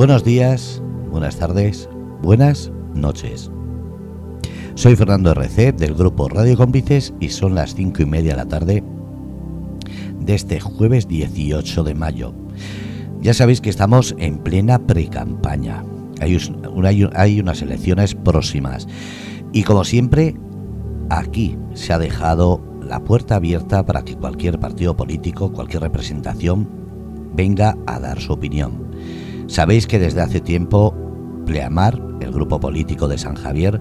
Buenos días, buenas tardes, buenas noches. Soy Fernando RC del grupo Radio Cómplices y son las cinco y media de la tarde de este jueves 18 de mayo. Ya sabéis que estamos en plena pre-campaña. Hay, hay unas elecciones próximas. Y como siempre, aquí se ha dejado la puerta abierta para que cualquier partido político, cualquier representación, venga a dar su opinión. Sabéis que desde hace tiempo Pleamar, el grupo político de San Javier,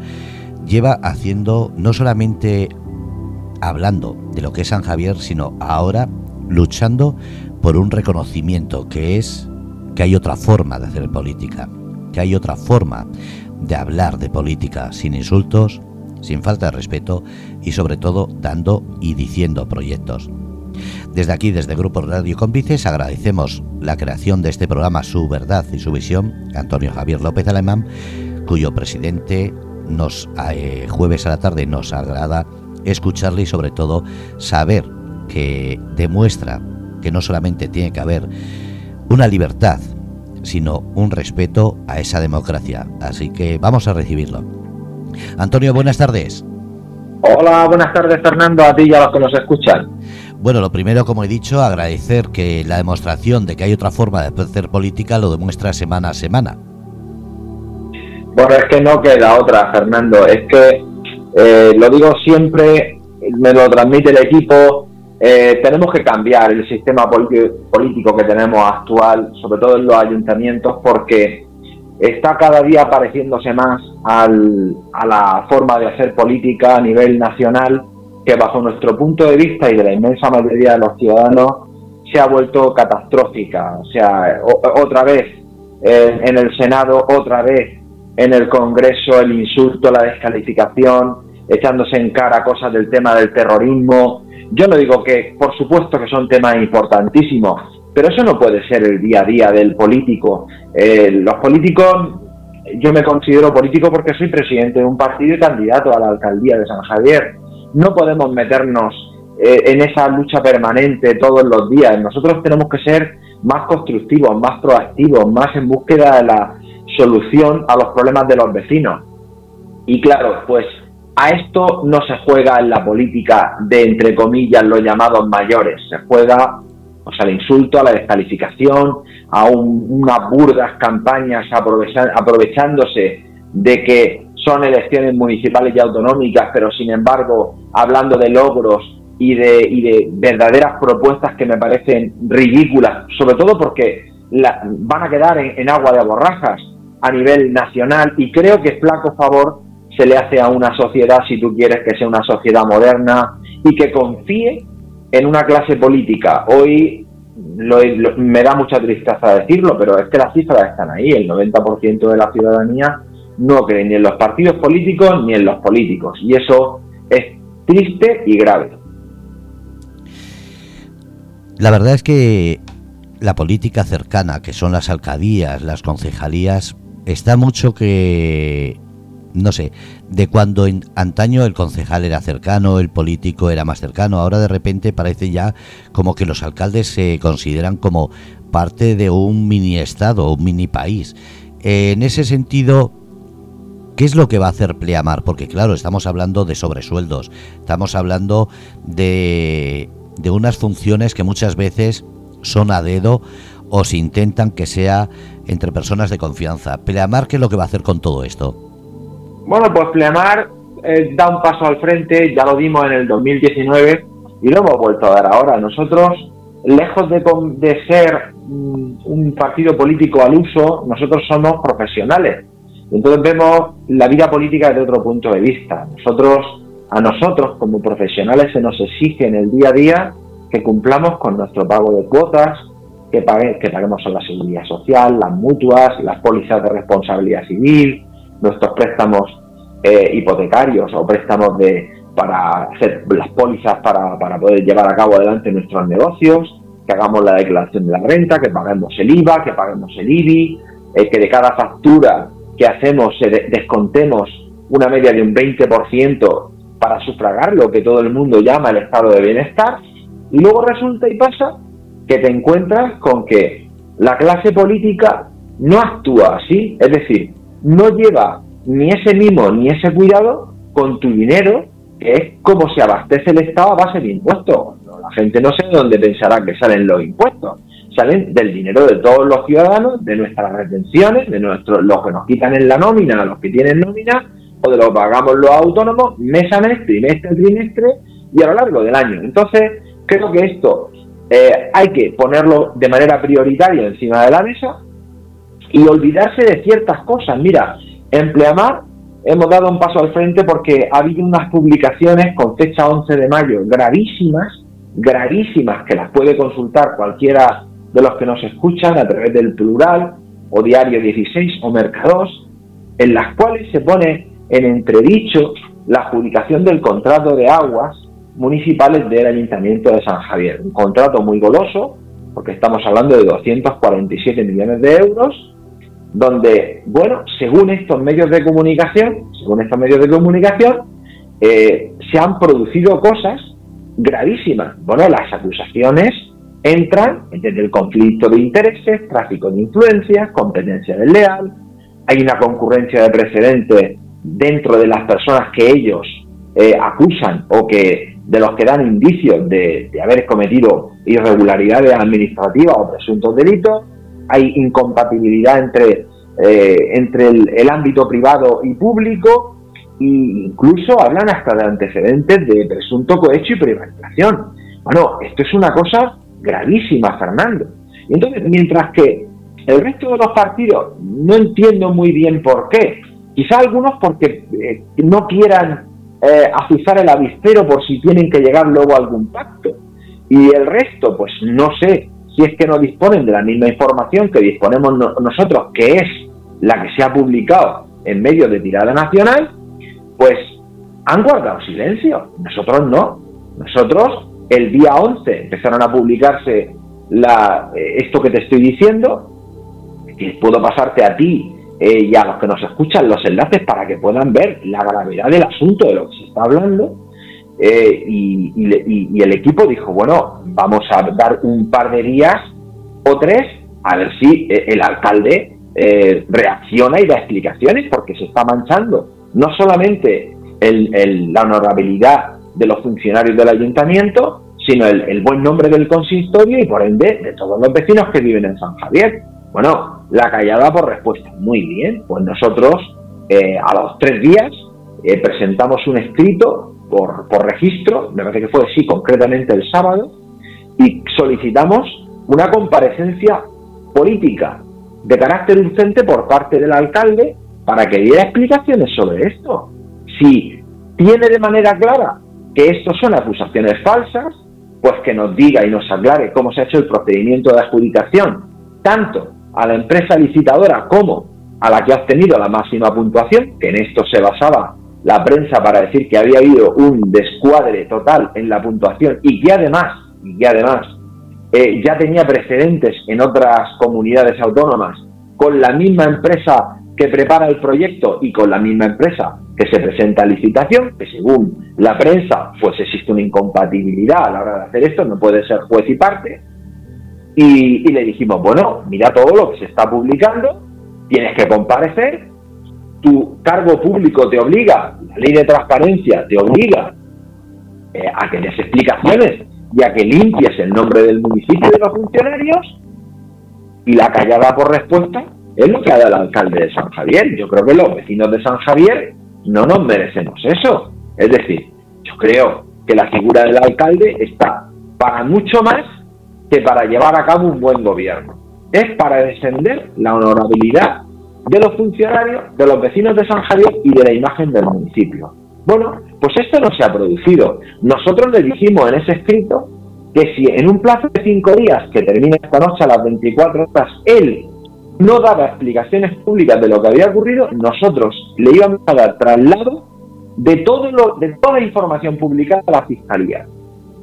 lleva haciendo no solamente hablando de lo que es San Javier, sino ahora luchando por un reconocimiento que es que hay otra forma de hacer política, que hay otra forma de hablar de política sin insultos, sin falta de respeto y sobre todo dando y diciendo proyectos. Desde aquí, desde Grupo Radio Cómplices, agradecemos la creación de este programa Su Verdad y Su Visión, Antonio Javier López Alemán, cuyo presidente nos eh, jueves a la tarde nos agrada escucharle y sobre todo saber que demuestra que no solamente tiene que haber una libertad, sino un respeto a esa democracia. Así que vamos a recibirlo. Antonio, buenas tardes. Hola, buenas tardes Fernando, a ti y a los que nos escuchan. Bueno, lo primero, como he dicho, agradecer que la demostración de que hay otra forma de hacer política lo demuestra semana a semana. Bueno, es que no queda otra, Fernando. Es que, eh, lo digo siempre, me lo transmite el equipo, eh, tenemos que cambiar el sistema político que tenemos actual, sobre todo en los ayuntamientos, porque está cada día pareciéndose más al, a la forma de hacer política a nivel nacional que bajo nuestro punto de vista y de la inmensa mayoría de los ciudadanos se ha vuelto catastrófica. O sea, otra vez en el Senado, otra vez en el Congreso el insulto, la descalificación, echándose en cara cosas del tema del terrorismo. Yo no digo que, por supuesto que son temas importantísimos, pero eso no puede ser el día a día del político. Eh, los políticos, yo me considero político porque soy presidente de un partido y candidato a la alcaldía de San Javier no podemos meternos eh, en esa lucha permanente todos los días. Nosotros tenemos que ser más constructivos, más proactivos, más en búsqueda de la solución a los problemas de los vecinos. Y claro, pues a esto no se juega en la política de, entre comillas, los llamados mayores. Se juega sea, al insulto, a la descalificación, a unas burdas campañas aprovechándose de que son elecciones municipales y autonómicas, pero sin embargo, hablando de logros y de, y de verdaderas propuestas que me parecen ridículas, sobre todo porque van a quedar en, agua de borrajas a nivel nacional y creo que flaco favor se le hace a una sociedad, si tú quieres que sea una sociedad moderna y que confíe en una clase política. Hoy me da mucha tristeza decirlo, pero es que las cifras están ahí. El 90% de la ciudadanía no cree ni en los partidos políticos ni en los políticos. Y eso es triste y grave. La verdad es que la política cercana, que son las alcaldías, las concejalías, está mucho que, no sé, de cuando en antaño el concejal era cercano, el político era más cercano, ahora de repente parece ya como que los alcaldes se consideran como parte de un mini estado, un mini país. En ese sentido, ¿Qué es lo que va a hacer Pleamar? Porque claro, estamos hablando de sobresueldos, estamos hablando de, de unas funciones que muchas veces son a dedo o se intentan que sea entre personas de confianza. Pleamar, ¿qué es lo que va a hacer con todo esto? Bueno, pues Pleamar eh, da un paso al frente, ya lo dimos en el 2019 y lo hemos vuelto a dar ahora. Nosotros, lejos de, ser mm, un partido político al uso, nosotros somos profesionales entonces vemos la vida política desde otro punto de vista. Nosotros, a nosotros como profesionales se nos exige en el día a día que cumplamos con nuestro pago de cuotas, que, que paguemos la seguridad social, las mutuas, las pólizas de responsabilidad civil, nuestros préstamos eh, hipotecarios o préstamos de para hacer las pólizas para, para poder llevar a cabo adelante nuestros negocios, que hagamos la declaración de la renta, que paguemos el IVA, que paguemos el IBI, eh, que de cada factura que hacemos, descontemos una media de un 20% para sufragar lo que todo el mundo llama el estado de bienestar, y luego resulta y pasa que te encuentras con que la clase política no actúa así, es decir, no lleva ni ese mimo ni ese cuidado con tu dinero, que es como se abastece el Estado a base de impuestos. La gente no sé de dónde pensará que salen los impuestos. Salen del dinero de todos los ciudadanos, de nuestras retenciones, de nuestros, los que nos quitan en la nómina, los que tienen nómina, o de lo que pagamos los autónomos mes a mes, trimestre trimestre y a lo largo del año. Entonces, creo que esto eh, hay que ponerlo de manera prioritaria encima de la mesa y olvidarse de ciertas cosas. Mira, en Pleamar hemos dado un paso al frente porque ha habido unas publicaciones con fecha 11 de mayo gravísimas, gravísimas, que las puede consultar cualquiera de los que nos escuchan a través del plural o Diario 16 o Mercados, en las cuales se pone en entredicho la adjudicación del contrato de aguas municipales del Ayuntamiento de San Javier. Un contrato muy goloso, porque estamos hablando de 247 millones de euros, donde, bueno, según estos medios de comunicación, según estos medios de comunicación, eh, se han producido cosas gravísimas. Bueno, las acusaciones entran desde el conflicto de intereses, tráfico de influencias, competencia desleal, hay una concurrencia de precedentes dentro de las personas que ellos eh, acusan o que de los que dan indicios de, haber cometido irregularidades administrativas o presuntos delitos, hay incompatibilidad entre, eh, entre el, ámbito privado y público e incluso hablan hasta de antecedentes de presunto cohecho y privatización. Bueno, esto es una cosa gravísima, Fernando. entonces, mientras que el resto de los partidos no entiendo muy bien por qué, quizá algunos porque eh, no quieran eh, azuzar el avispero por si tienen que llegar luego a algún pacto. Y el resto, pues no sé si es que no disponen de la misma información que disponemos nosotros, que es la que se ha publicado en medios de tirada nacional, pues han guardado silencio. Nosotros no. Nosotros el día 11 empezaron a publicarse eh, esto que te estoy diciendo, que puedo pasarte a ti eh, y a los que nos escuchan los enlaces para que puedan ver la gravedad del asunto de lo que se está hablando. Eh, y, el equipo dijo, bueno, vamos a dar un par de días o tres a ver si el alcalde reacciona y da explicaciones porque se está manchando no solamente la honorabilidad de los funcionarios del ayuntamiento, sino el, buen nombre del consistorio y por ende de todos los vecinos que viven en San Javier. Bueno, la callada por respuesta. Muy bien, pues nosotros eh, a los tres días eh, presentamos un escrito por, por registro, me parece que fue así concretamente el sábado, y solicitamos una comparecencia política de carácter urgente por parte del alcalde para que diera explicaciones sobre esto. Si tiene de manera clara que esto son acusaciones falsas, pues que nos diga y nos aclare cómo se ha hecho el procedimiento de adjudicación, tanto a la empresa licitadora como a la que ha obtenido la máxima puntuación, que en esto se basaba la prensa para decir que había habido un descuadre total en la puntuación y que además, que además eh, ya tenía precedentes en otras comunidades autónomas con la misma empresa que prepara el proyecto y con la misma empresa que se presenta a licitación, que según la prensa pues existe una incompatibilidad a la hora de hacer esto, no puede ser juez y parte, y, le dijimos, bueno, mira todo lo que se está publicando, tienes que comparecer, tu cargo público te obliga, la ley de transparencia te obliga eh, a que des explicaciones y a que limpies el nombre del municipio de los funcionarios, y la callada por respuesta es lo que ha dado el alcalde de San Javier. Yo creo que los vecinos de San Javier no nos merecemos eso. Es decir, yo creo que la figura del alcalde está para mucho más que para llevar a cabo un buen gobierno. Es para defender la honorabilidad de los funcionarios, de los vecinos de San Javier y de la imagen del municipio. Bueno, pues esto no se ha producido. Nosotros le dijimos en ese escrito que si en un plazo de cinco días, que termina esta noche a las 24 horas, él no daba explicaciones públicas de lo que había ocurrido, nosotros le íbamos a dar traslado de, todo lo, de toda la información publicada a la Fiscalía.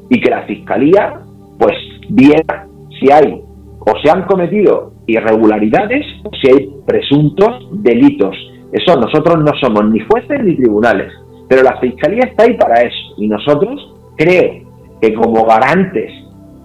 Y que la Fiscalía, pues, viera si hay o se han cometido irregularidades o si hay presuntos delitos. Eso nosotros no somos ni jueces ni tribunales, pero la Fiscalía está ahí para eso. Y nosotros creo que como garantes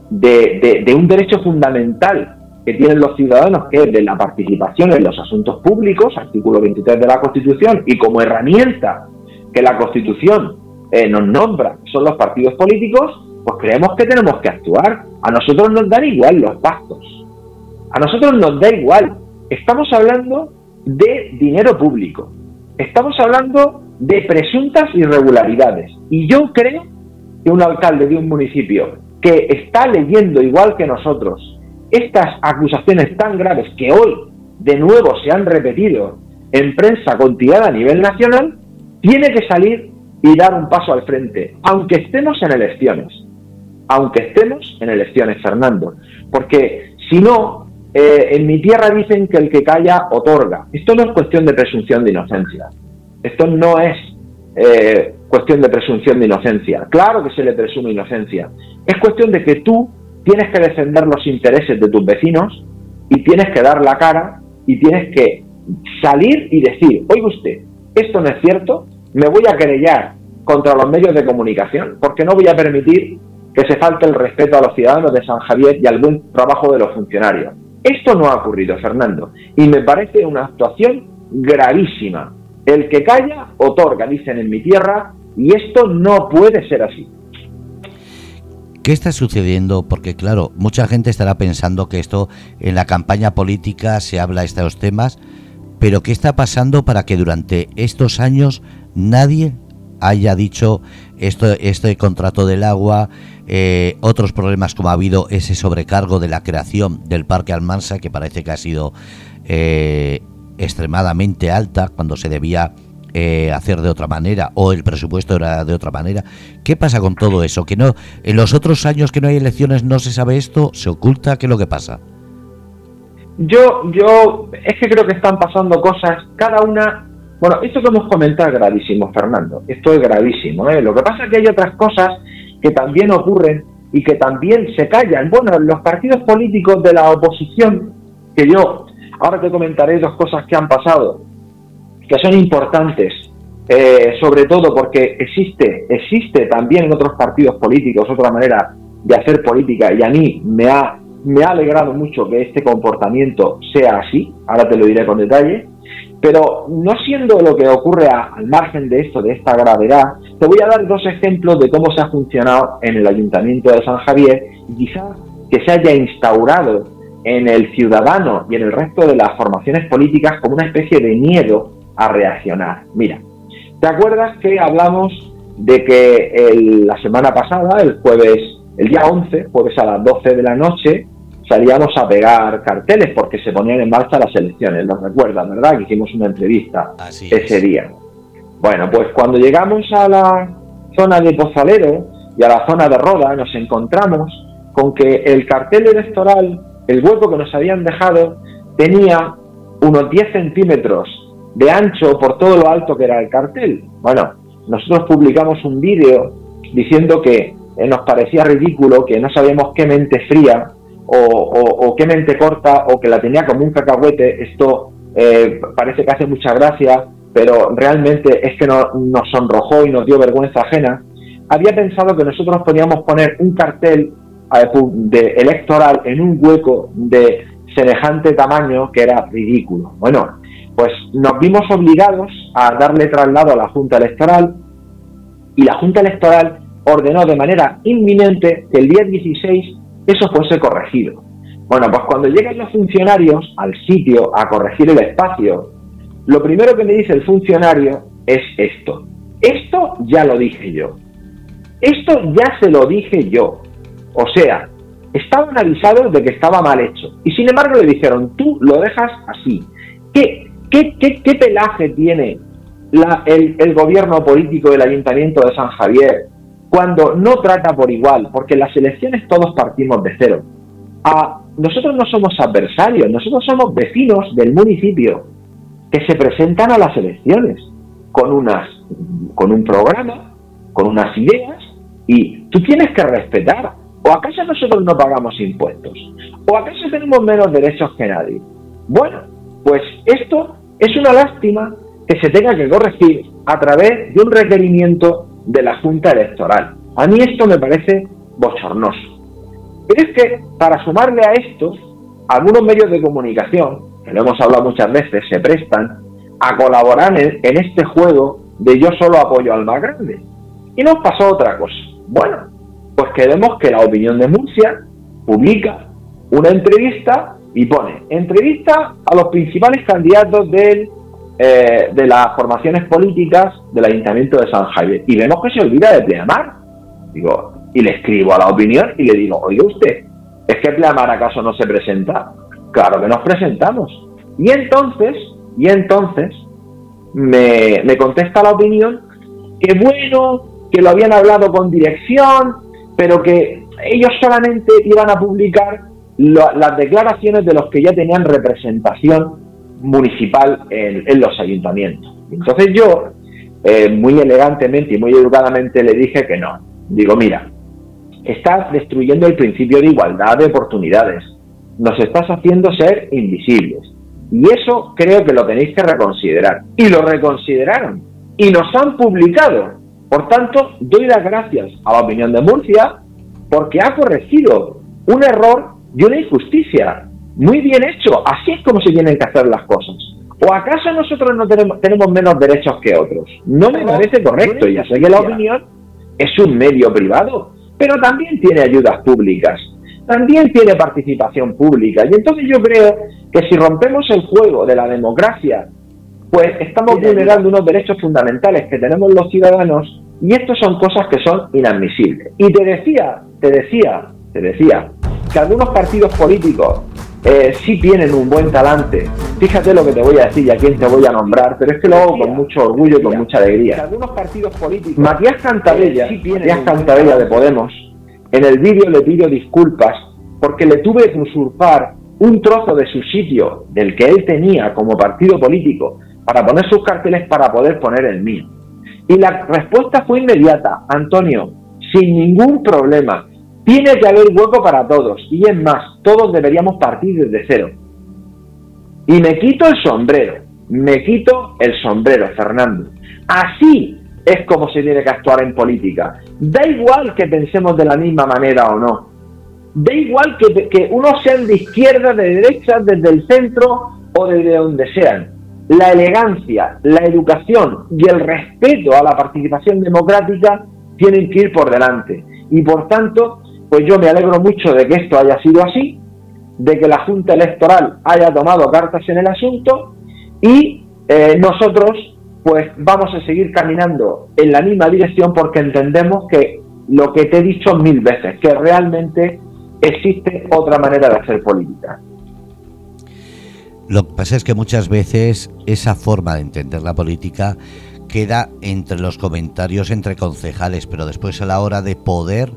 de, un derecho fundamental que tienen los ciudadanos, que es de la participación en los asuntos públicos, artículo 23 de la Constitución, y como herramienta que la Constitución eh, nos nombra, son los partidos políticos, pues creemos que tenemos que actuar. A nosotros nos dan igual los pactos. A nosotros nos da igual. Estamos hablando de dinero público. Estamos hablando de presuntas irregularidades. Y yo creo que un alcalde de un municipio que está leyendo igual que nosotros estas acusaciones tan graves que hoy de nuevo se han repetido en prensa continuada a nivel nacional, tiene que salir y dar un paso al frente, aunque estemos en elecciones, aunque estemos en elecciones, Fernando, porque si no, eh, en mi tierra dicen que el que calla otorga. Esto no es cuestión de presunción de inocencia, esto no es eh, cuestión de presunción de inocencia, claro que se le presume inocencia, es cuestión de que tú tienes que defender los intereses de tus vecinos y tienes que dar la cara y tienes que salir y decir, oiga usted, esto no es cierto, me voy a querellar contra los medios de comunicación porque no voy a permitir que se falte el respeto a los ciudadanos de San Javier y al buen trabajo de los funcionarios. Esto no ha ocurrido, Fernando, y me parece una actuación gravísima. El que calla, otorga, dicen en mi tierra, y esto no puede ser así. ¿Qué está sucediendo? Porque claro, mucha gente estará pensando que esto en la campaña política se habla de estos temas, pero ¿qué está pasando para que durante estos años nadie haya dicho esto, este contrato del agua, eh, otros problemas como ha habido ese sobrecargo de la creación del Parque Almansa, que parece que ha sido eh, extremadamente alta cuando se debía eh, hacer de otra manera o el presupuesto era de otra manera. ¿Qué pasa con todo eso? Que no en los otros años que no hay elecciones no se sabe esto, se oculta, ¿qué es lo que pasa? Yo, yo, es que creo que están pasando cosas, cada una. Bueno, esto que hemos comentado es gravísimo, Fernando. Esto es gravísimo. ¿eh? Lo que pasa es que hay otras cosas que también ocurren y que también se callan. Bueno, los partidos políticos de la oposición, que yo ahora te comentaré dos cosas que han pasado que son importantes, eh, sobre todo porque existe, existe también en otros partidos políticos otra manera de hacer política y a mí me ha, me ha alegrado mucho que este comportamiento sea así, ahora te lo diré con detalle, pero no siendo lo que ocurre al margen de esto, de esta gravedad, te voy a dar dos ejemplos de cómo se ha funcionado en el Ayuntamiento de San Javier y quizás que se haya instaurado en el ciudadano y en el resto de las formaciones políticas como una especie de miedo a reaccionar. Mira, ¿te acuerdas que hablamos de que la semana pasada, el jueves, el día 11, jueves a las 12 de la noche, salíamos a pegar carteles porque se ponían en marcha las elecciones, ¿lo recuerdas, verdad? Que hicimos una entrevista ese día. Bueno, pues cuando llegamos a la zona de Pozalero y a la zona de Roda, nos encontramos con que el cartel electoral, el hueco que nos habían dejado, tenía unos 10 centímetros de ancho por todo lo alto que era el cartel. Bueno, nosotros publicamos un vídeo diciendo que eh, nos parecía ridículo, que no sabíamos qué mente fría o, qué mente corta o que la tenía como un cacahuete. Esto eh, parece que hace mucha gracia, pero realmente es que no, nos sonrojó y nos dio vergüenza ajena. Había pensado que nosotros podíamos poner un cartel eh, de electoral en un hueco de semejante tamaño que era ridículo. Bueno, pues nos vimos obligados a darle traslado a la Junta Electoral y la Junta Electoral ordenó de manera inminente que el día 16 eso fuese corregido. Bueno, pues cuando llegan los funcionarios al sitio a corregir el espacio, lo primero que me dice el funcionario es esto. Esto ya lo dije yo. Esto ya se lo dije yo. O sea, estaban avisados de que estaba mal hecho. Y sin embargo le dijeron, tú lo dejas así. ¿Qué, ¿Qué, pelaje tiene el, gobierno político del Ayuntamiento de San Javier cuando no trata por igual? Porque las elecciones todos partimos de cero. nosotros no somos adversarios, nosotros somos vecinos del municipio que se presentan a las elecciones con, con un programa, con unas ideas, y tú tienes que respetar. ¿O acaso nosotros no pagamos impuestos? ¿O acaso tenemos menos derechos que nadie? Bueno, pues esto es una lástima que se tenga que corregir a través de un requerimiento de la Junta Electoral. A mí esto me parece bochornoso. Pero es que, para sumarle a esto, algunos medios de comunicación, que lo hemos hablado muchas veces, se prestan a colaborar en, este juego de yo solo apoyo al más grande. Y nos pasó otra cosa. Bueno, pues queremos que la opinión de Murcia publica una entrevista y pone entrevista a los principales candidatos del, eh, de las formaciones políticas del Ayuntamiento de San Javier. Y vemos que se olvida de Pleamar. Digo, y le escribo a la opinión y le digo, oye usted, ¿es que Pleamar acaso no se presenta? Claro que nos presentamos. Y entonces, y entonces, me, me contesta la opinión que bueno, que lo habían hablado con dirección, pero que ellos solamente iban a publicar las declaraciones de los que ya tenían representación municipal en, los ayuntamientos. Entonces yo, eh, muy elegantemente y muy educadamente, le dije que no. Digo, mira, estás destruyendo el principio de igualdad de oportunidades. Nos estás haciendo ser invisibles. Y eso creo que lo tenéis que reconsiderar. Y lo reconsideraron. Y nos han publicado. Por tanto, doy las gracias a la opinión de Murcia porque ha corregido un error y una injusticia. Muy bien hecho, así es como se tienen que hacer las cosas. ¿O acaso nosotros no tenemos, tenemos menos derechos que otros? No me parece correcto, ya sé que la opinión es un medio privado, pero también tiene ayudas públicas, también tiene participación pública. Y entonces yo creo que si rompemos el juego de la democracia, pues estamos vulnerando unos derechos fundamentales que tenemos los ciudadanos y estas son cosas que son inadmisibles. Y te decía, te decía, te decía, que algunos partidos políticos eh, sí tienen un buen talante. Fíjate lo que te voy a decir y a quién te voy a nombrar, pero es que lo hago con mucho orgullo y con mucha alegría. algunos partidos políticos. Matías Cantabella, sí Matías Cantabella de Podemos, en el vídeo le pido disculpas porque le tuve que usurpar un trozo de su sitio del que él tenía como partido político para poner sus carteles para poder poner el mío. Y la respuesta fue inmediata, Antonio, sin ningún problema. Tiene que haber hueco para todos. Y es más, todos deberíamos partir desde cero. Y me quito el sombrero. Me quito el sombrero, Fernando. Así es como se tiene que actuar en política. Da igual que pensemos de la misma manera o no. Da igual que, que unos sean de izquierda, de derecha, desde el centro o desde donde sean. La elegancia, la educación y el respeto a la participación democrática tienen que ir por delante. Y por tanto, pues yo me alegro mucho de que esto haya sido así, de que la Junta Electoral haya tomado cartas en el asunto y eh, nosotros pues vamos a seguir caminando en la misma dirección porque entendemos que lo que te he dicho mil veces, que realmente existe otra manera de hacer política. Lo que pasa es que muchas veces esa forma de entender la política queda entre los comentarios entre concejales, pero después a la hora de poder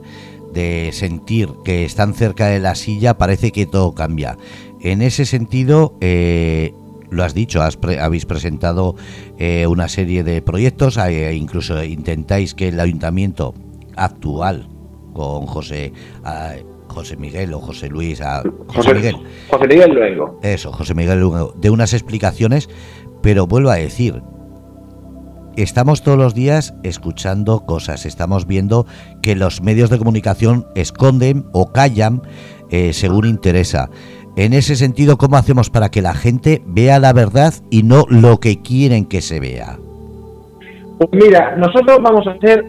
de sentir que están cerca de la silla, parece que todo cambia. En ese sentido, eh, lo has dicho, habéis presentado eh, una serie de proyectos, e incluso intentáis que el ayuntamiento actual con José José Miguel o José Luis José, Miguel. José Miguel luego eso José Miguel luego de unas explicaciones pero vuelvo a decir estamos todos los días escuchando cosas, estamos viendo que los medios de comunicación esconden o callan eh, según interesa. En ese sentido, ¿cómo hacemos para que la gente vea la verdad y no lo que quieren que se vea? Pues mira, nosotros vamos a hacer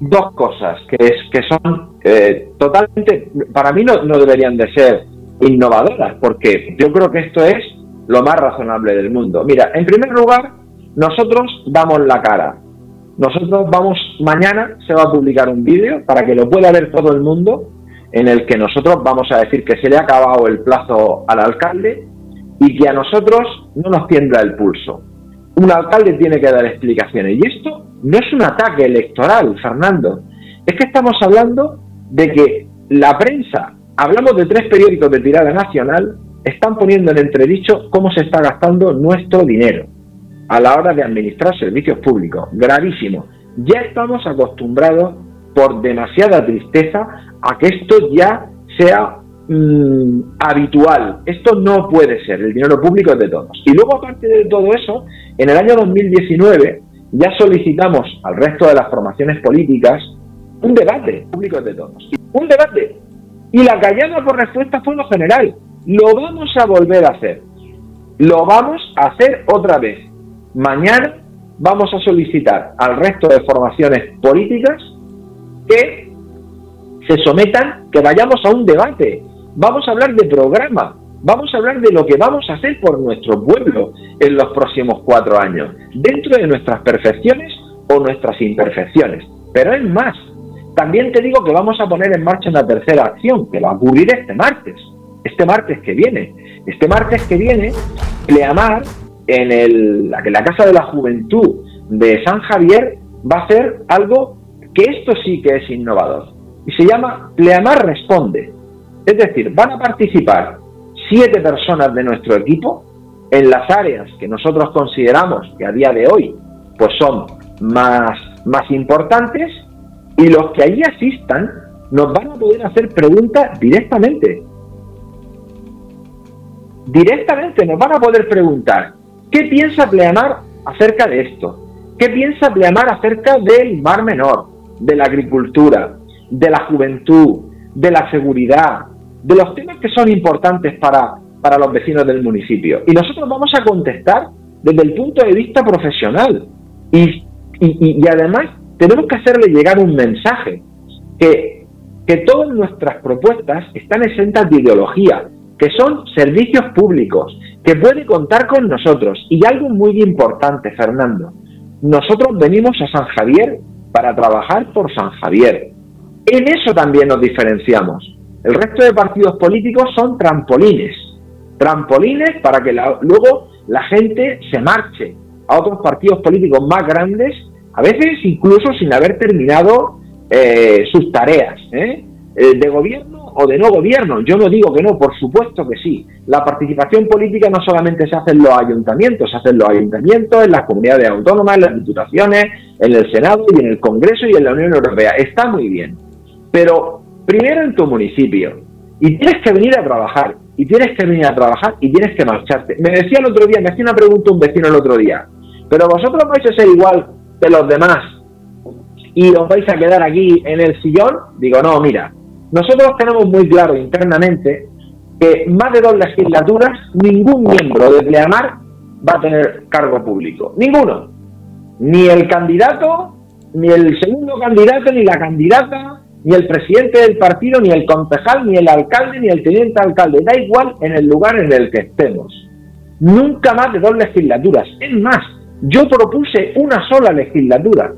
dos cosas que, es, que son eh, totalmente, para mí no, no deberían de ser innovadoras, porque yo creo que esto es lo más razonable del mundo. Mira, en primer lugar, nosotros damos la cara. Nosotros vamos, mañana se va a publicar un vídeo para que lo pueda ver todo el mundo, en el que nosotros vamos a decir que se le ha acabado el plazo al alcalde y que a nosotros no nos tiembla el pulso. Un alcalde tiene que dar explicaciones. Y esto no es un ataque electoral, Fernando. Es que estamos hablando de que la prensa, hablamos de tres periódicos de tirada nacional, están poniendo en entredicho cómo se está gastando nuestro dinero a la hora de administrar servicios públicos. Gravísimo. Ya estamos acostumbrados por demasiada tristeza a que esto ya sea mm, habitual. Esto no puede ser. El dinero público es de todos. Y luego, aparte de todo eso, en el año 2019 ya solicitamos al resto de las formaciones políticas un debate público de todos. Un debate. Y la callada por respuesta fue lo general. Lo vamos a volver a hacer. Lo vamos a hacer otra vez. Mañana vamos a solicitar al resto de formaciones políticas que se sometan, que vayamos a un debate. Vamos a hablar de programa, vamos a hablar de lo que vamos a hacer por nuestro pueblo en los próximos cuatro años, dentro de nuestras perfecciones o nuestras imperfecciones. Pero es más, también te digo que vamos a poner en marcha una tercera acción, que va a ocurrir este martes este martes que viene. Este martes que viene, Pleamar, en, el, la Casa de la Juventud de San Javier, va a hacer algo que esto sí que es innovador. Y se llama Pleamar Responde. Es decir, van a participar siete personas de nuestro equipo en las áreas que nosotros consideramos que a día de hoy pues son más, más importantes y los que allí asistan nos van a poder hacer preguntas directamente directamente nos van a poder preguntar, ¿qué piensa Pleamar acerca de esto? ¿Qué piensa Pleamar acerca del mar menor, de la agricultura, de la juventud, de la seguridad, de los temas que son importantes para, para los vecinos del municipio? Y nosotros vamos a contestar desde el punto de vista profesional. Y, y, además tenemos que hacerle llegar un mensaje, que, que todas nuestras propuestas están exentas de ideología, que son servicios públicos, que puede contar con nosotros. Y algo muy importante, Fernando, nosotros venimos a San Javier para trabajar por San Javier. En eso también nos diferenciamos. El resto de partidos políticos son trampolines, trampolines para que luego la gente se marche a otros partidos políticos más grandes, a veces incluso sin haber terminado eh, sus tareas. Eh, de gobierno o de no gobierno. Yo no digo que no, por supuesto que sí. La participación política no solamente se hace en los ayuntamientos, se hace en los ayuntamientos, en las comunidades autónomas, en las diputaciones, en el Senado y en el Congreso y en la Unión Europea. Está muy bien. Pero primero en tu municipio. Y tienes que venir a trabajar. Y tienes que venir a trabajar y tienes que marcharte. Me decía el otro día, me hacía una pregunta un vecino el otro día. Pero vosotros vais a ser igual que los demás y os vais a quedar aquí en el sillón. Digo, no, mira, nosotros tenemos muy claro internamente que más de dos legislaturas ningún miembro de Pleamar va a tener cargo público. Ninguno. Ni el candidato, ni el segundo candidato, ni la candidata, ni el presidente del partido, ni el concejal, ni el alcalde, ni el teniente alcalde. Da igual en el lugar en el que estemos. Nunca más de dos legislaturas. Es más, yo propuse una sola legislatura.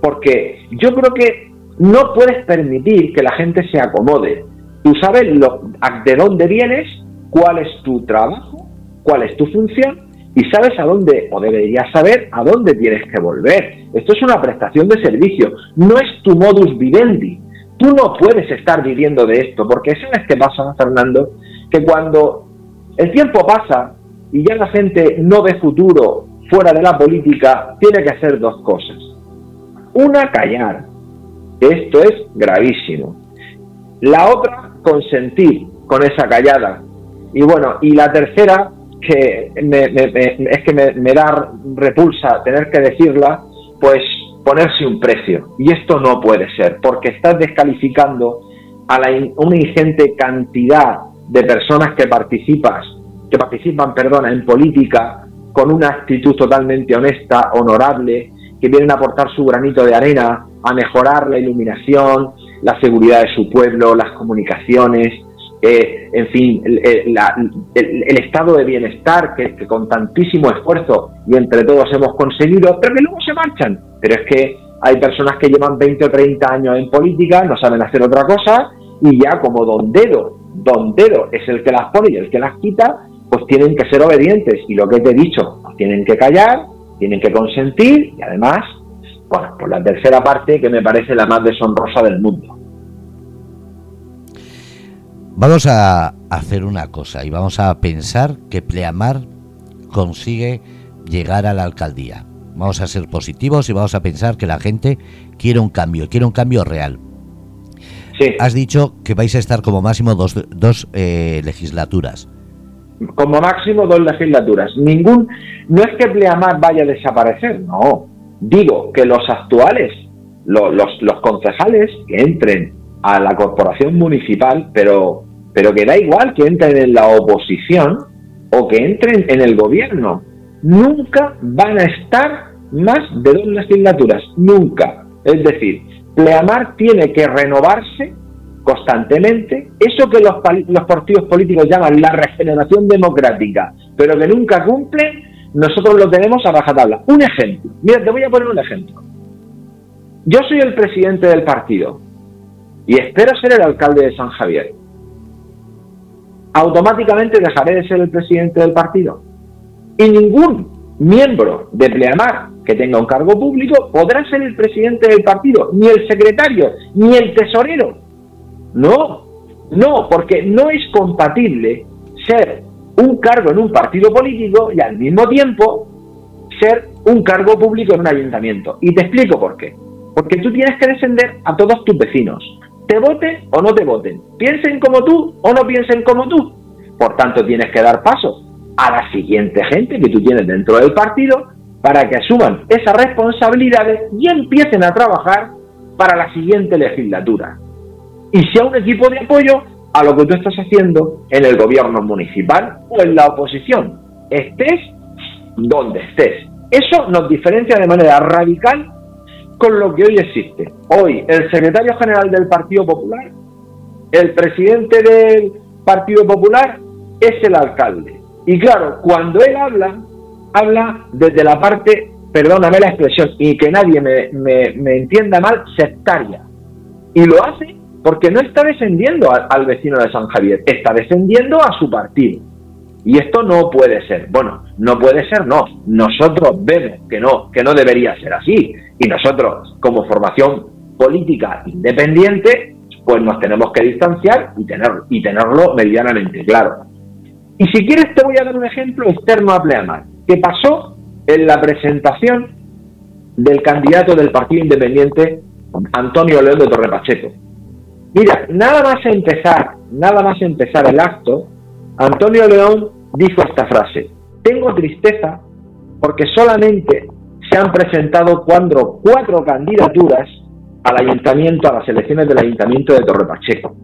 Porque yo creo que no puedes permitir que la gente se acomode. Tú sabes de dónde vienes, cuál es tu trabajo, cuál es tu función y sabes a dónde, o deberías saber a dónde tienes que volver. Esto es una prestación de servicio, no es tu modus vivendi. Tú no puedes estar viviendo de esto, porque sabes qué pasa, Fernando, que cuando el tiempo pasa y ya la gente no ve futuro fuera de la política, tiene que hacer dos cosas. Una, callar, esto es gravísimo. La otra, consentir con esa callada. Y bueno, y la tercera, que es que me, da repulsa tener que decirla, pues ponerse un precio. Y esto no puede ser, porque estás descalificando a la, una ingente cantidad de personas que participas, que participan, perdona, en política con una actitud totalmente honesta, honorable, que vienen a aportar su granito de arena a mejorar la iluminación, la seguridad de su pueblo, las comunicaciones, eh, en fin, el, estado de bienestar que, con tantísimo esfuerzo y entre todos hemos conseguido, pero que luego se marchan. Pero es que hay personas que llevan 20 o 30 años en política, no saben hacer otra cosa y ya como don dedo, don dedo es el que las pone y el que las quita, pues tienen que ser obedientes y lo que te he dicho, tienen que callar, tienen que consentir y además bueno, por la tercera parte que me parece la más deshonrosa del mundo. Vamos a hacer una cosa y vamos a pensar que Pleamar consigue llegar a la alcaldía. Vamos a ser positivos y vamos a pensar que la gente quiere un cambio, quiere un cambio real. Sí. Has dicho que vais a estar como máximo dos, dos eh, legislaturas. Como máximo dos legislaturas. Ningún, no es que Pleamar vaya a desaparecer, no. Digo que los actuales, los, concejales que entren a la corporación municipal, pero pero que da igual que entren en la oposición o que entren en el gobierno. Nunca van a estar más de dos legislaturas, nunca. Es decir, Pleamar tiene que renovarse constantemente, eso que los, partidos políticos llaman la regeneración democrática, pero que nunca cumple, nosotros lo tenemos a tabla. Un ejemplo, mira, te voy a poner un ejemplo. Yo soy el presidente del partido y espero ser el alcalde de San Javier. Automáticamente dejaré de ser el presidente del partido. Y ningún miembro de Pleamar que tenga un cargo público podrá ser el presidente del partido, ni el secretario, ni el tesorero. No, no, porque no es compatible ser un cargo en un partido político y al mismo tiempo ser un cargo público en un ayuntamiento. Y te explico por qué. Porque tú tienes que descender a todos tus vecinos, te voten o no te voten, piensen como tú o no piensen como tú. Por tanto, tienes que dar paso a la siguiente gente que tú tienes dentro del partido para que asuman esas responsabilidades y empiecen a trabajar para la siguiente legislatura. Y sea un equipo de apoyo a lo que tú estás haciendo en el gobierno municipal o en la oposición, estés donde estés. Eso nos diferencia de manera radical con lo que hoy existe. Hoy el secretario general del Partido Popular, el presidente del Partido Popular es el alcalde. Y claro, cuando él habla, habla desde la parte, perdóname la expresión, y que nadie me, entienda mal, sectaria. Y lo hace porque no está descendiendo al, vecino de San Javier, está descendiendo a su partido. Y esto no puede ser. Bueno, no puede ser, no. Nosotros vemos que no, que no debería ser así. Y nosotros, como formación política independiente, pues nos tenemos que distanciar y, tener, y tenerlo medianamente claro. Y si quieres te voy a dar un ejemplo externo a Pleamar, que pasó en la presentación del candidato del Partido Independiente, Antonio León de Torrepacheco. Mira, nada más empezar, nada más empezar el acto, Antonio León dijo esta frase, tengo tristeza porque solamente se han presentado cuatro, cuatro candidaturas al ayuntamiento, a las elecciones del ayuntamiento de Torre Pacheco.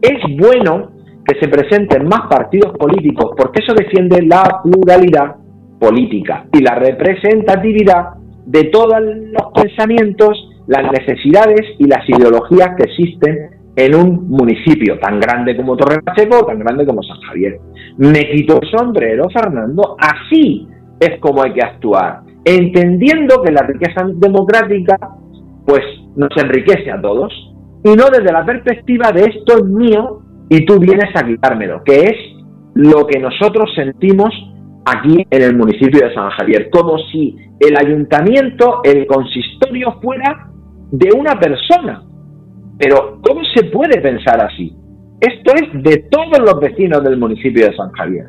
Es bueno que se presenten más partidos políticos porque eso defiende la pluralidad política y la representatividad de todos los pensamientos, las necesidades y las ideologías que existen en un municipio tan grande como Torre Pacheco tan grande como San Javier. Me quito el sombrero, Fernando, así es como hay que actuar, entendiendo que la riqueza democrática pues nos enriquece a todos y no desde la perspectiva de esto es mío y tú vienes a quitármelo, que es lo que nosotros sentimos aquí en el municipio de San Javier, como si el ayuntamiento, el consistorio fuera de una persona, pero ¿cómo se puede pensar así? Esto es de todos los vecinos del municipio de San Javier.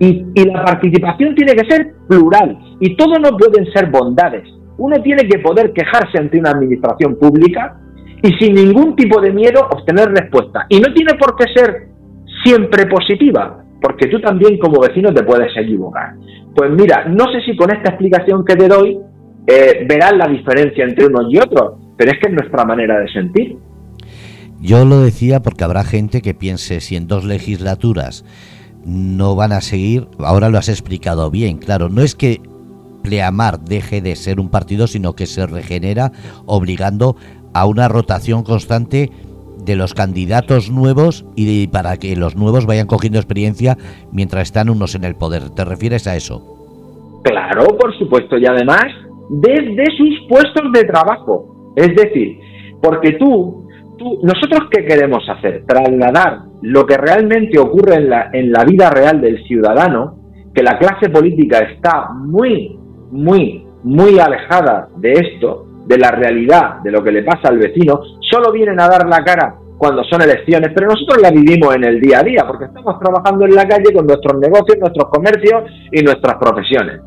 Y, la participación tiene que ser plural. Y todo no pueden ser bondades. Uno tiene que poder quejarse ante una administración pública y sin ningún tipo de miedo obtener respuesta. Y no tiene por qué ser siempre positiva, porque tú también como vecino te puedes equivocar. Pues mira, no sé si con esta explicación que te doy eh, verás la diferencia entre unos y otros, pero es que es nuestra manera de sentir. Yo lo decía porque habrá gente que piense si en dos legislaturas no van a seguir, ahora lo has explicado bien, claro, no es que Pleamar deje de ser un partido, sino que se regenera obligando a una rotación constante de los candidatos nuevos y para que los nuevos vayan cogiendo experiencia mientras están unos en el poder. ¿Te refieres a eso? Claro, por supuesto, y además desde sus puestos de trabajo. Es decir, porque tú nosotros qué queremos hacer? Trasladar lo que realmente ocurre en la, en la vida real del ciudadano, que la clase política está muy, muy, muy alejada de esto, de la realidad, de lo que le pasa al vecino, solo vienen a dar la cara cuando son elecciones, pero nosotros la vivimos en el día a día, porque estamos trabajando en la calle con nuestros negocios, nuestros comercios y nuestras profesiones.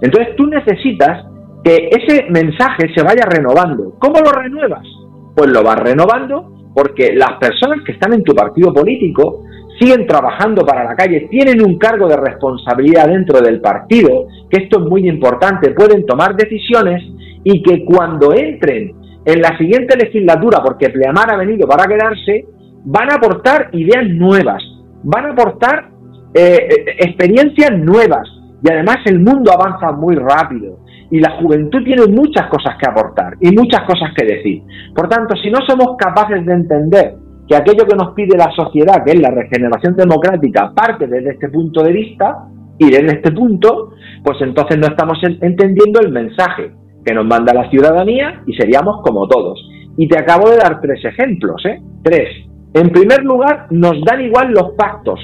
Entonces tú necesitas que ese mensaje se vaya renovando. ¿Cómo lo renuevas? Pues lo vas renovando porque las personas que están en tu partido político siguen trabajando para la calle, tienen un cargo de responsabilidad dentro del partido, que esto es muy importante, pueden tomar decisiones y que cuando entren en la siguiente legislatura, porque Pleamar ha venido para quedarse, van a aportar ideas nuevas, van a aportar eh, eh, experiencias nuevas. Y además el mundo avanza muy rápido y la juventud tiene muchas cosas que aportar y muchas cosas que decir. Por tanto, si no somos capaces de entender que aquello que nos pide la sociedad, que es la regeneración democrática, parte desde este punto de vista y desde este punto, pues entonces no estamos entendiendo el mensaje que nos manda la ciudadanía y seríamos como todos. Y te acabo de dar tres ejemplos, ¿eh? Tres. En primer lugar, nos dan igual los pactos.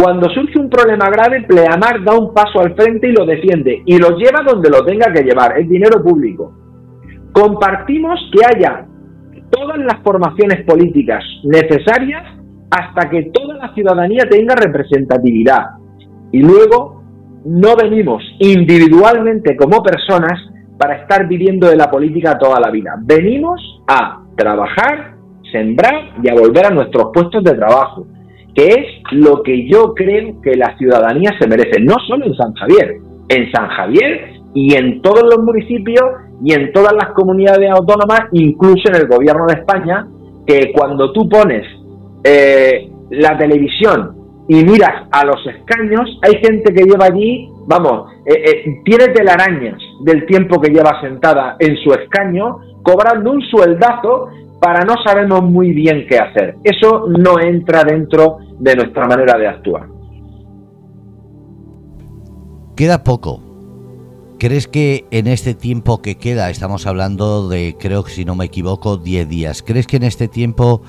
Cuando surge un problema grave, Pleamar da un paso al frente y lo defiende y lo lleva donde lo tenga que llevar, es dinero público. Compartimos que haya todas las formaciones políticas necesarias hasta que toda la ciudadanía tenga representatividad. Y luego no venimos individualmente como personas para estar viviendo de la política toda la vida. Venimos a trabajar, sembrar y a volver a nuestros puestos de trabajo, que es lo que yo creo que la ciudadanía se merece, no solo en San Javier, en San Javier y en todos los municipios y en todas las comunidades autónomas, incluso en el gobierno de España, que cuando tú pones eh, la televisión y miras a los escaños, hay gente que lleva allí, vamos, eh, eh, tiene telarañas del tiempo que lleva sentada en su escaño, cobrando un sueldazo para no sabemos muy bien qué hacer. Eso no entra dentro de nuestra manera de actuar. Queda poco. ¿Crees que en este tiempo que queda, estamos hablando de, creo que si no me equivoco, 10 días, ¿crees que en este tiempo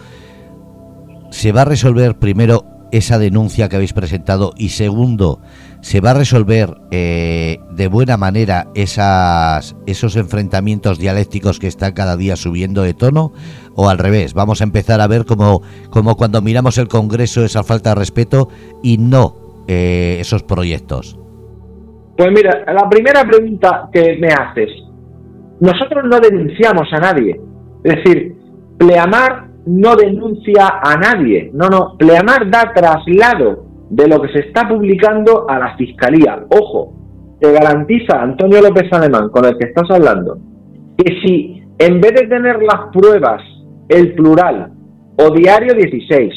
se va a resolver primero esa denuncia que habéis presentado y segundo, ¿se va a resolver eh, de buena manera esas, esos enfrentamientos dialécticos que están cada día subiendo de tono? ¿O al revés? Vamos a empezar a ver como, como cuando miramos el Congreso esa falta de respeto y no eh, esos proyectos. Pues mira, la primera pregunta que me haces, nosotros no denunciamos a nadie. Es decir, Pleamar no denuncia a nadie. No, no. Pleamar da traslado de lo que se está publicando a la fiscalía. Ojo, te garantiza Antonio López Alemán, con el que estás hablando, que si en vez de tener las pruebas, el plural, o Diario 16,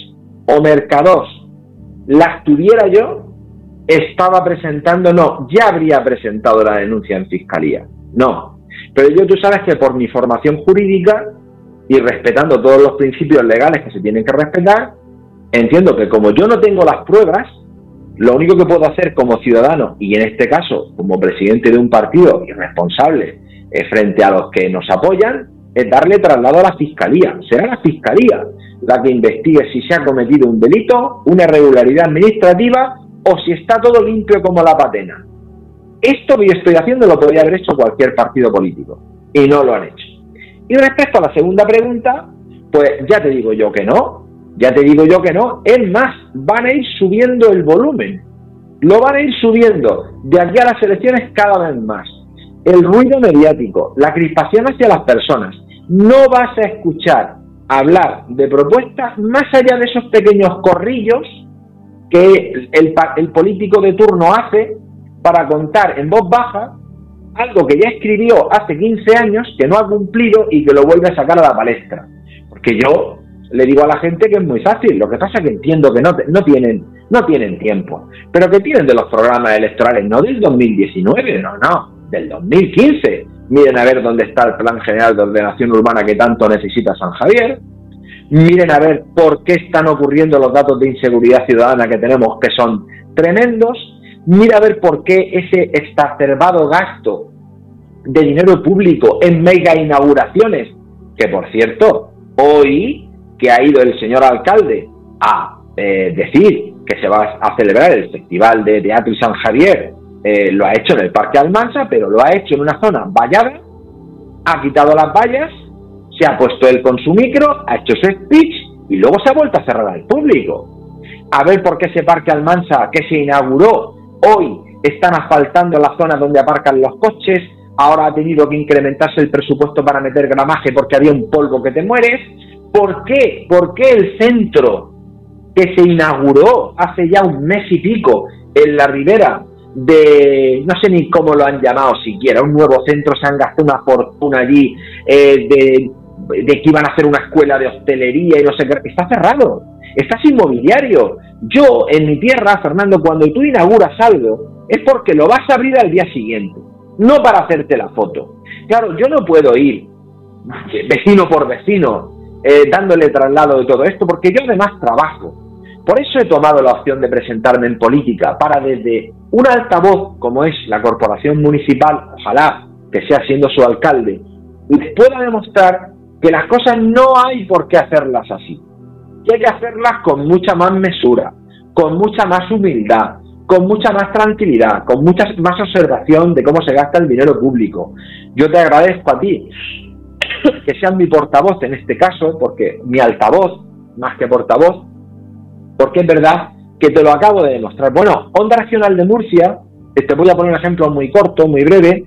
o Mercados, las tuviera yo, estaba presentando, no, ya habría presentado la denuncia en fiscalía. No. Pero yo tú sabes que por mi formación jurídica y respetando todos los principios legales que se tienen que respetar, entiendo que como yo no tengo las pruebas, lo único que puedo hacer como ciudadano, y en este caso como presidente de un partido y responsable eh, frente a los que nos apoyan, es darle traslado a la fiscalía. Será la fiscalía la que investigue si se ha cometido un delito, una irregularidad administrativa o si está todo limpio como la patena. Esto que yo estoy haciendo lo podría haber hecho cualquier partido político y no lo han hecho. Y respecto a la segunda pregunta, pues ya te digo yo que no, ya te digo yo que no, es más, van a ir subiendo el volumen, lo van a ir subiendo de aquí a las elecciones cada vez más. El ruido mediático, la crispación hacia las personas, no vas a escuchar hablar de propuestas más allá de esos pequeños corrillos que el, el político de turno hace para contar en voz baja algo que ya escribió hace 15 años, que no ha cumplido y que lo vuelve a sacar a la palestra. Porque yo le digo a la gente que es muy fácil, lo que pasa es que entiendo que no, no, tienen, no tienen tiempo, pero que tienen de los programas electorales, no del 2019, no, no, del 2015. Miren a ver dónde está el Plan General de Ordenación Urbana que tanto necesita San Javier. Miren a ver por qué están ocurriendo los datos de inseguridad ciudadana que tenemos, que son tremendos Mira a ver por qué ese exacerbado gasto de dinero público en mega inauguraciones, que por cierto, hoy que ha ido el señor alcalde a eh, decir que se va a celebrar el Festival de Teatro y San Javier, eh, lo ha hecho en el Parque Almansa, pero lo ha hecho en una zona vallada, ha quitado las vallas, se ha puesto él con su micro, ha hecho su speech y luego se ha vuelto a cerrar al público. A ver por qué ese Parque Almansa que se inauguró Hoy están asfaltando la zona donde aparcan los coches, ahora ha tenido que incrementarse el presupuesto para meter gramaje porque había un polvo que te mueres. ¿Por qué? ¿Por qué el centro que se inauguró hace ya un mes y pico en la ribera de, no sé ni cómo lo han llamado siquiera, un nuevo centro, se han gastado una fortuna allí eh, de de que iban a hacer una escuela de hostelería y no sé qué. Está cerrado, estás inmobiliario. Yo, en mi tierra, Fernando, cuando tú inauguras algo, es porque lo vas a abrir al día siguiente, no para hacerte la foto. Claro, yo no puedo ir vecino por vecino eh, dándole traslado de todo esto, porque yo además trabajo. Por eso he tomado la opción de presentarme en política, para desde un altavoz como es la corporación municipal, ojalá que sea siendo su alcalde, les pueda demostrar que las cosas no hay por qué hacerlas así. Que hay que hacerlas con mucha más mesura, con mucha más humildad, con mucha más tranquilidad, con mucha más observación de cómo se gasta el dinero público. Yo te agradezco a ti que sean mi portavoz en este caso, porque mi altavoz, más que portavoz, porque es verdad que te lo acabo de demostrar. Bueno, Onda Regional de Murcia, te voy a poner un ejemplo muy corto, muy breve,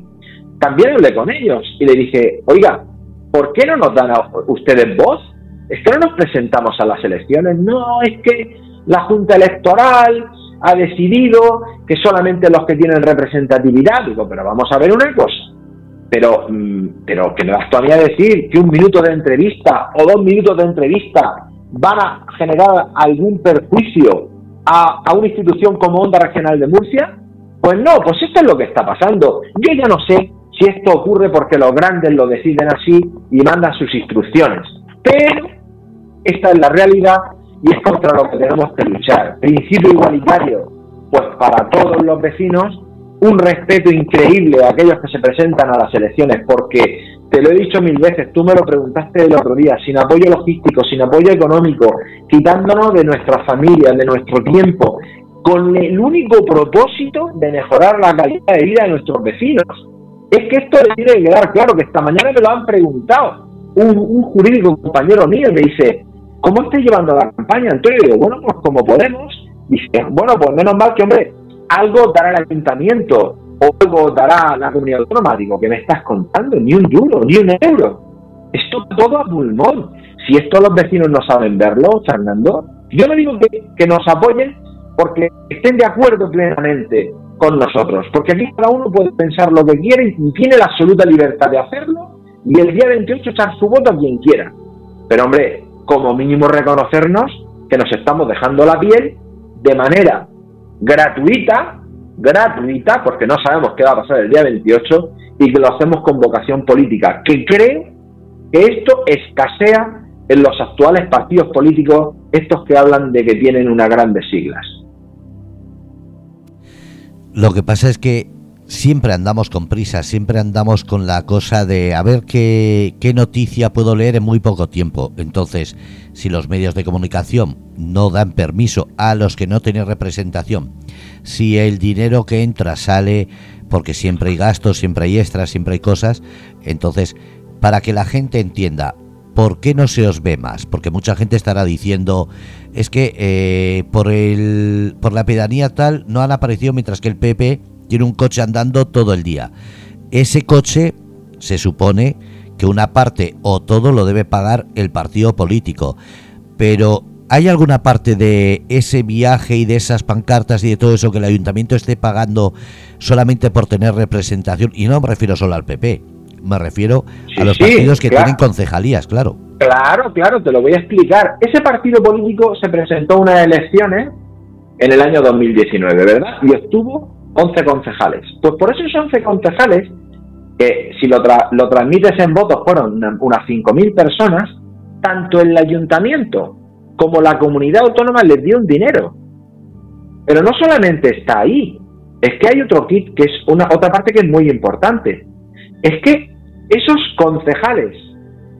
también hablé con ellos y le dije, oiga, ¿por qué no nos dan a ustedes voz? Es que no nos presentamos a las elecciones. No, es que la Junta Electoral ha decidido que solamente los que tienen representatividad. Digo, pero vamos a ver una cosa. Pero, mm, pero que me vas todavía a decir que un minuto de entrevista o dos minutos de entrevista van a generar algún perjuicio a, a una institución como Onda Regional de Murcia. Pues no, pues esto es lo que está pasando. Yo ya no sé si esto ocurre porque los grandes lo deciden así y mandan sus instrucciones. Pero esta es la realidad y es contra lo que tenemos que luchar. Principio igualitario, pues para todos los vecinos, un respeto increíble a aquellos que se presentan a las elecciones, porque te lo he dicho mil veces, tú me lo preguntaste el otro día, sin apoyo logístico, sin apoyo económico, quitándonos de nuestras familias, de nuestro tiempo, con el único propósito de mejorar la calidad de vida de nuestros vecinos. Es que esto le tiene que quedar claro, que esta mañana me lo han preguntado un, jurídico compañero mío, me dice, ¿cómo estáis llevando la campaña, Antonio? Y digo, bueno, pues como podemos. Dice, bueno, pues menos mal que, hombre, algo dará el ayuntamiento o algo dará la comunidad autónoma. Digo, ¿qué me estás contando? Ni un duro, ni un euro. Esto todo a pulmón. Si esto los vecinos no saben verlo, Fernando, yo no digo que, que nos apoyen porque estén de acuerdo plenamente con nosotros, porque aquí cada uno puede pensar lo que quiere y tiene la absoluta libertad de hacerlo y el día 28 echar su voto a quien quiera. Pero hombre, como mínimo reconocernos que nos estamos dejando la piel de manera gratuita, gratuita, porque no sabemos qué va a pasar el día 28 y que lo hacemos con vocación política, que creo que esto escasea en los actuales partidos políticos, estos que hablan de que tienen unas grandes siglas. Lo que pasa es que siempre andamos con prisa, siempre andamos con la cosa de a ver qué, qué, noticia puedo leer en muy poco tiempo. Entonces, si los medios de comunicación no dan permiso a los que no tienen representación, si el dinero que entra sale porque siempre hay gastos, siempre hay extras, siempre hay cosas, entonces, para que la gente entienda, ¿por qué no se os ve más? Porque mucha gente estará diciendo, es que eh, por, el, por la pedanía tal no han aparecido mientras que el PP tiene un coche andando todo el día. Ese coche se supone que una parte o todo lo debe pagar el partido político, pero ¿hay alguna parte de ese viaje y de esas pancartas y de todo eso que el ayuntamiento esté pagando solamente por tener representación? Y no me refiero solo al PP, me refiero a los partidos que tienen concejalías, claro. Claro, claro, te lo voy a explicar. Ese partido político se presentó a unas elecciones en el año 2019, ¿verdad? Y obtuvo 11 concejales. Pues por esos 11 concejales, que si lo, lo transmites en votos fueron unas 5.000 personas, tanto el ayuntamiento como la comunidad autónoma les dio un dinero. Pero no solamente está ahí, es que hay otro kit que es una otra parte que es muy importante. Es que esos concejales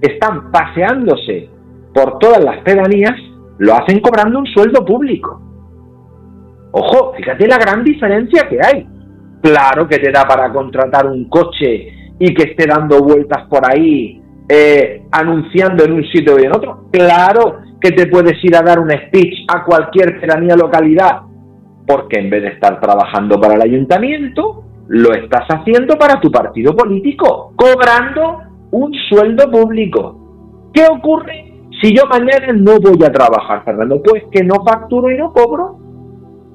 están paseándose por todas las pedanías, lo hacen cobrando un sueldo público. Ojo, fíjate la gran diferencia que hay. Claro que te da para contratar un coche y que esté dando vueltas por ahí, eh, anunciando en un sitio y en otro. Claro que te puedes ir a dar un speech a cualquier pedanía localidad, porque en vez de estar trabajando para el ayuntamiento, lo estás haciendo para tu partido político, cobrando un sueldo público. ¿Qué ocurre si yo mañana no voy a trabajar, Fernando? Pues que no facturo y no cobro.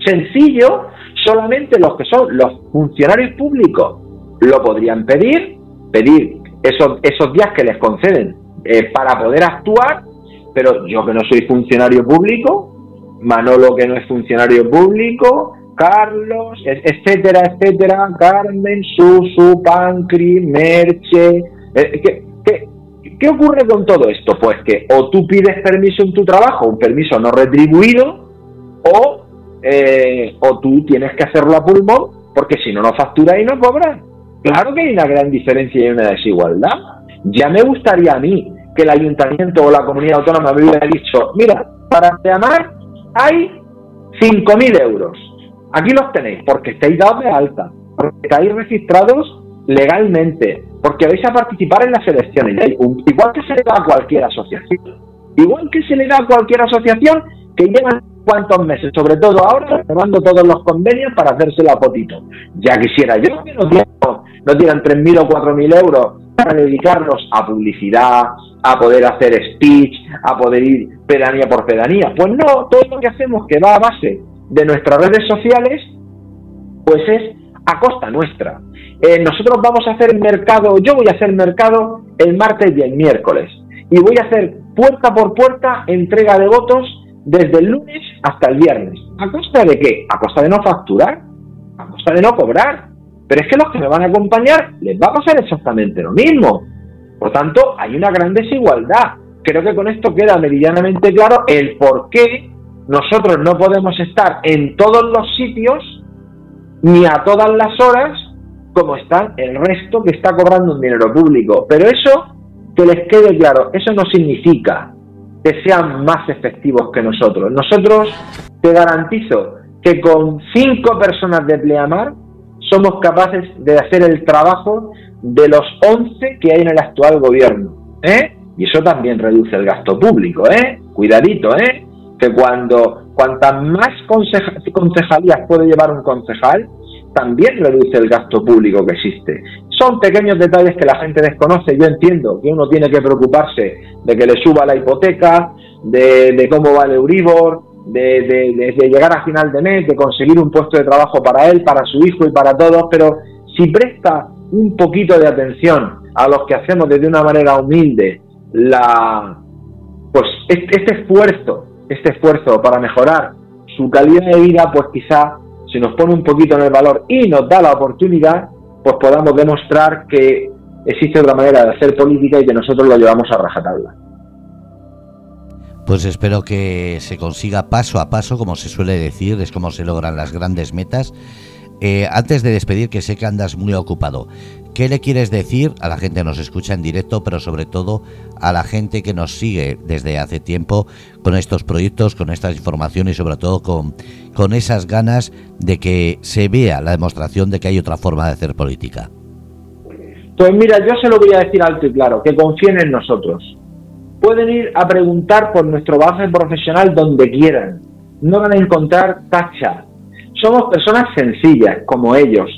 Sencillo, solamente los que son los funcionarios públicos lo podrían pedir, pedir esos, esos días que les conceden eh, para poder actuar, pero yo que no soy funcionario público, Manolo que no es funcionario público, Carlos, etcétera, etcétera, Carmen, Susu, Pancri, Merche. Eh, ¿qué, qué, qué ocurre con todo esto? Pues que o tú pides permiso en tu trabajo, un permiso no retribuido, o, eh, o tú tienes que hacerlo a pulmón, porque si no, no facturas y no cobras. Claro que hay una gran diferencia y una desigualdad. Ya me gustaría a mí que el ayuntamiento o la comunidad autónoma me hubiera dicho, mira, para llamar hay 5.000 euros. Aquí los tenéis, porque estáis dados de alta, porque estáis registrados legalmente, porque vais a participar en las elecciones. Igual que se le da a cualquier asociación. Igual que se le da a cualquier asociación que lleva cuántos meses, sobre todo ahora, renovando todos los convenios para hacerse la potito. Ya quisiera yo que no no tiran 3.000 o 4.000 euros para dedicarlos a publicidad, a poder hacer speech, a poder ir pedanía por pedanía. Pues no, todo lo que hacemos que va a base de nuestras redes sociales, pues es a costa nuestra. Eh, nosotros vamos a hacer mercado, yo voy a hacer mercado el martes y el miércoles. Y voy a hacer puerta por puerta entrega de votos desde el lunes hasta el viernes. ¿A costa de qué? A costa de no facturar, a costa de no cobrar. Pero es que los que me van a acompañar les va a pasar exactamente lo mismo. Por tanto, hay una gran desigualdad. Creo que con esto queda meridianamente claro el por qué nosotros no podemos estar en todos los sitios ni a todas las horas como están el resto que está cobrando un dinero público. Pero eso, que les quede claro, eso no significa que sean más efectivos que nosotros. Nosotros te garantizo que con cinco personas de Pleamar somos capaces de hacer el trabajo de los 11 que hay en el actual gobierno. ¿eh? Y eso también reduce el gasto público. ¿eh? Cuidadito, ¿eh? Que cuando cuantas más concejalías puede llevar un concejal, también reduce el gasto público que existe. Son pequeños detalles que la gente desconoce. Yo entiendo que uno tiene que preocuparse de que le suba la hipoteca, de, cómo va el Euribor, de, llegar a final de mes, de conseguir un puesto de trabajo para él, para su hijo y para todos, pero si presta un poquito de atención a los que hacemos desde una manera humilde la pues este, este esfuerzo, este esfuerzo para mejorar su calidad de vida, pues quizá si nos pone un poquito en el valor y nos da la oportunidad, pues podamos demostrar que existe otra manera de hacer política y que nosotros lo llevamos a rajatabla. Pues espero que se consiga paso a paso, como se suele decir, es como se logran las grandes metas. Eh, antes de despedir, que sé que andas muy ocupado, ¿qué le quieres decir a la gente que nos escucha en directo, pero sobre todo a la gente que nos sigue desde hace tiempo con estos proyectos, con estas informaciones y sobre todo con, con esas ganas de que se vea la demostración de que hay otra forma de hacer política? Pues mira, yo se lo voy a decir alto y claro, que confíen en nosotros. Pueden ir a preguntar por nuestro base profesional donde quieran. No van a encontrar tacha, somos personas sencillas, como ellos,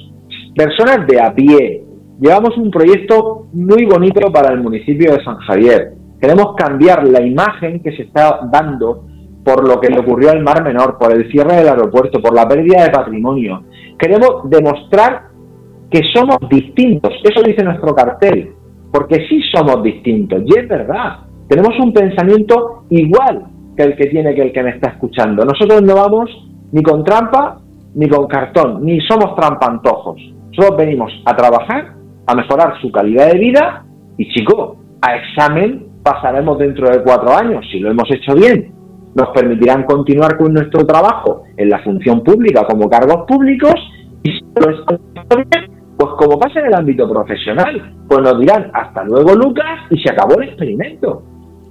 personas de a pie. Llevamos un proyecto muy bonito para el municipio de San Javier. Queremos cambiar la imagen que se está dando por lo que le ocurrió al Mar Menor, por el cierre del aeropuerto, por la pérdida de patrimonio. Queremos demostrar que somos distintos. Eso dice nuestro cartel. Porque sí somos distintos. Y es verdad. Tenemos un pensamiento igual que el que tiene que el que me está escuchando. Nosotros no vamos ni con trampa ni con cartón, ni somos trampantojos. Solo venimos a trabajar, a mejorar su calidad de vida y chico, a examen pasaremos dentro de cuatro años. Si lo hemos hecho bien, nos permitirán continuar con nuestro trabajo en la función pública como cargos públicos y si lo hecho bien, pues como pasa en el ámbito profesional, pues nos dirán hasta luego Lucas y se acabó el experimento.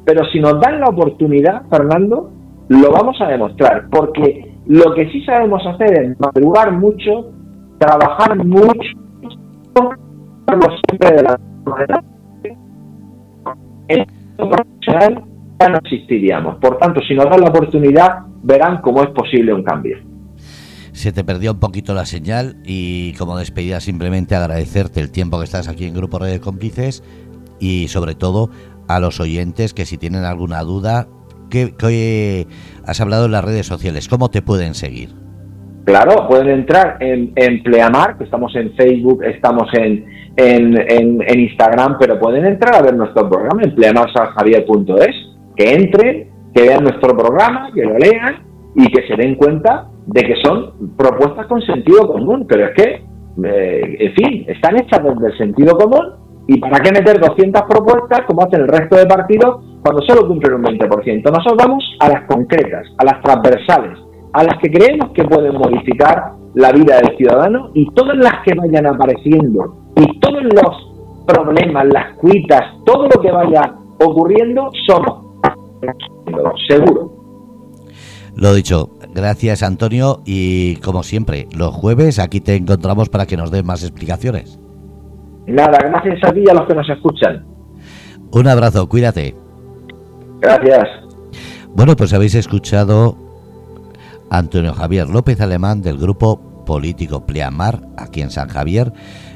Pero si nos dan la oportunidad, Fernando, lo vamos a demostrar, porque lo que sí sabemos hacer es madrugar mucho, trabajar mucho, siempre de la ya no existiríamos. Por tanto, si nos dan la oportunidad, verán cómo es posible un cambio. Se te perdió un poquito la señal y como despedida simplemente agradecerte el tiempo que estás aquí en Grupo Red de Cómplices y sobre todo a los oyentes que si tienen alguna duda que, has hablado en las redes sociales. ¿Cómo te pueden seguir? Claro, pueden entrar en, Pleamar, que estamos en Facebook, estamos en, en, Instagram, pero pueden entrar a ver nuestro programa en pleamarsanjavier.es, que entren, que vean nuestro programa, que lo lean y que se den cuenta de que son propuestas con sentido común. Pero es que, eh, en fin, están hechas desde el sentido común y para qué meter 200 propuestas como hacen el resto de partidos cuando solo cumplen un 20%. Nosotros vamos a las concretas, a las transversales a las que creemos que pueden modificar la vida del ciudadano y todas las que vayan apareciendo y todos los problemas, las cuitas, todo lo que vaya ocurriendo, somos seguro. Lo dicho, gracias Antonio y como siempre, los jueves aquí te encontramos para que nos des más explicaciones. Nada, gracias a ti y a los que nos escuchan. Un abrazo, cuídate. Gracias. Bueno, pues habéis escuchado Antonio Javier López Alemán del grupo político Pleamar, aquí en San Javier,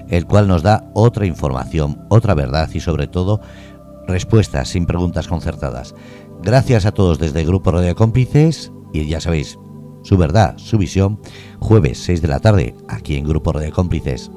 el cual nos da otra información, otra verdad y sobre todo respuestas sin preguntas concertadas. Gracias a todos desde el Grupo Radio Cómplices y ya sabéis, su verdad, su visión, jueves 6 de la tarde, aquí en Grupo Radio Cómplices.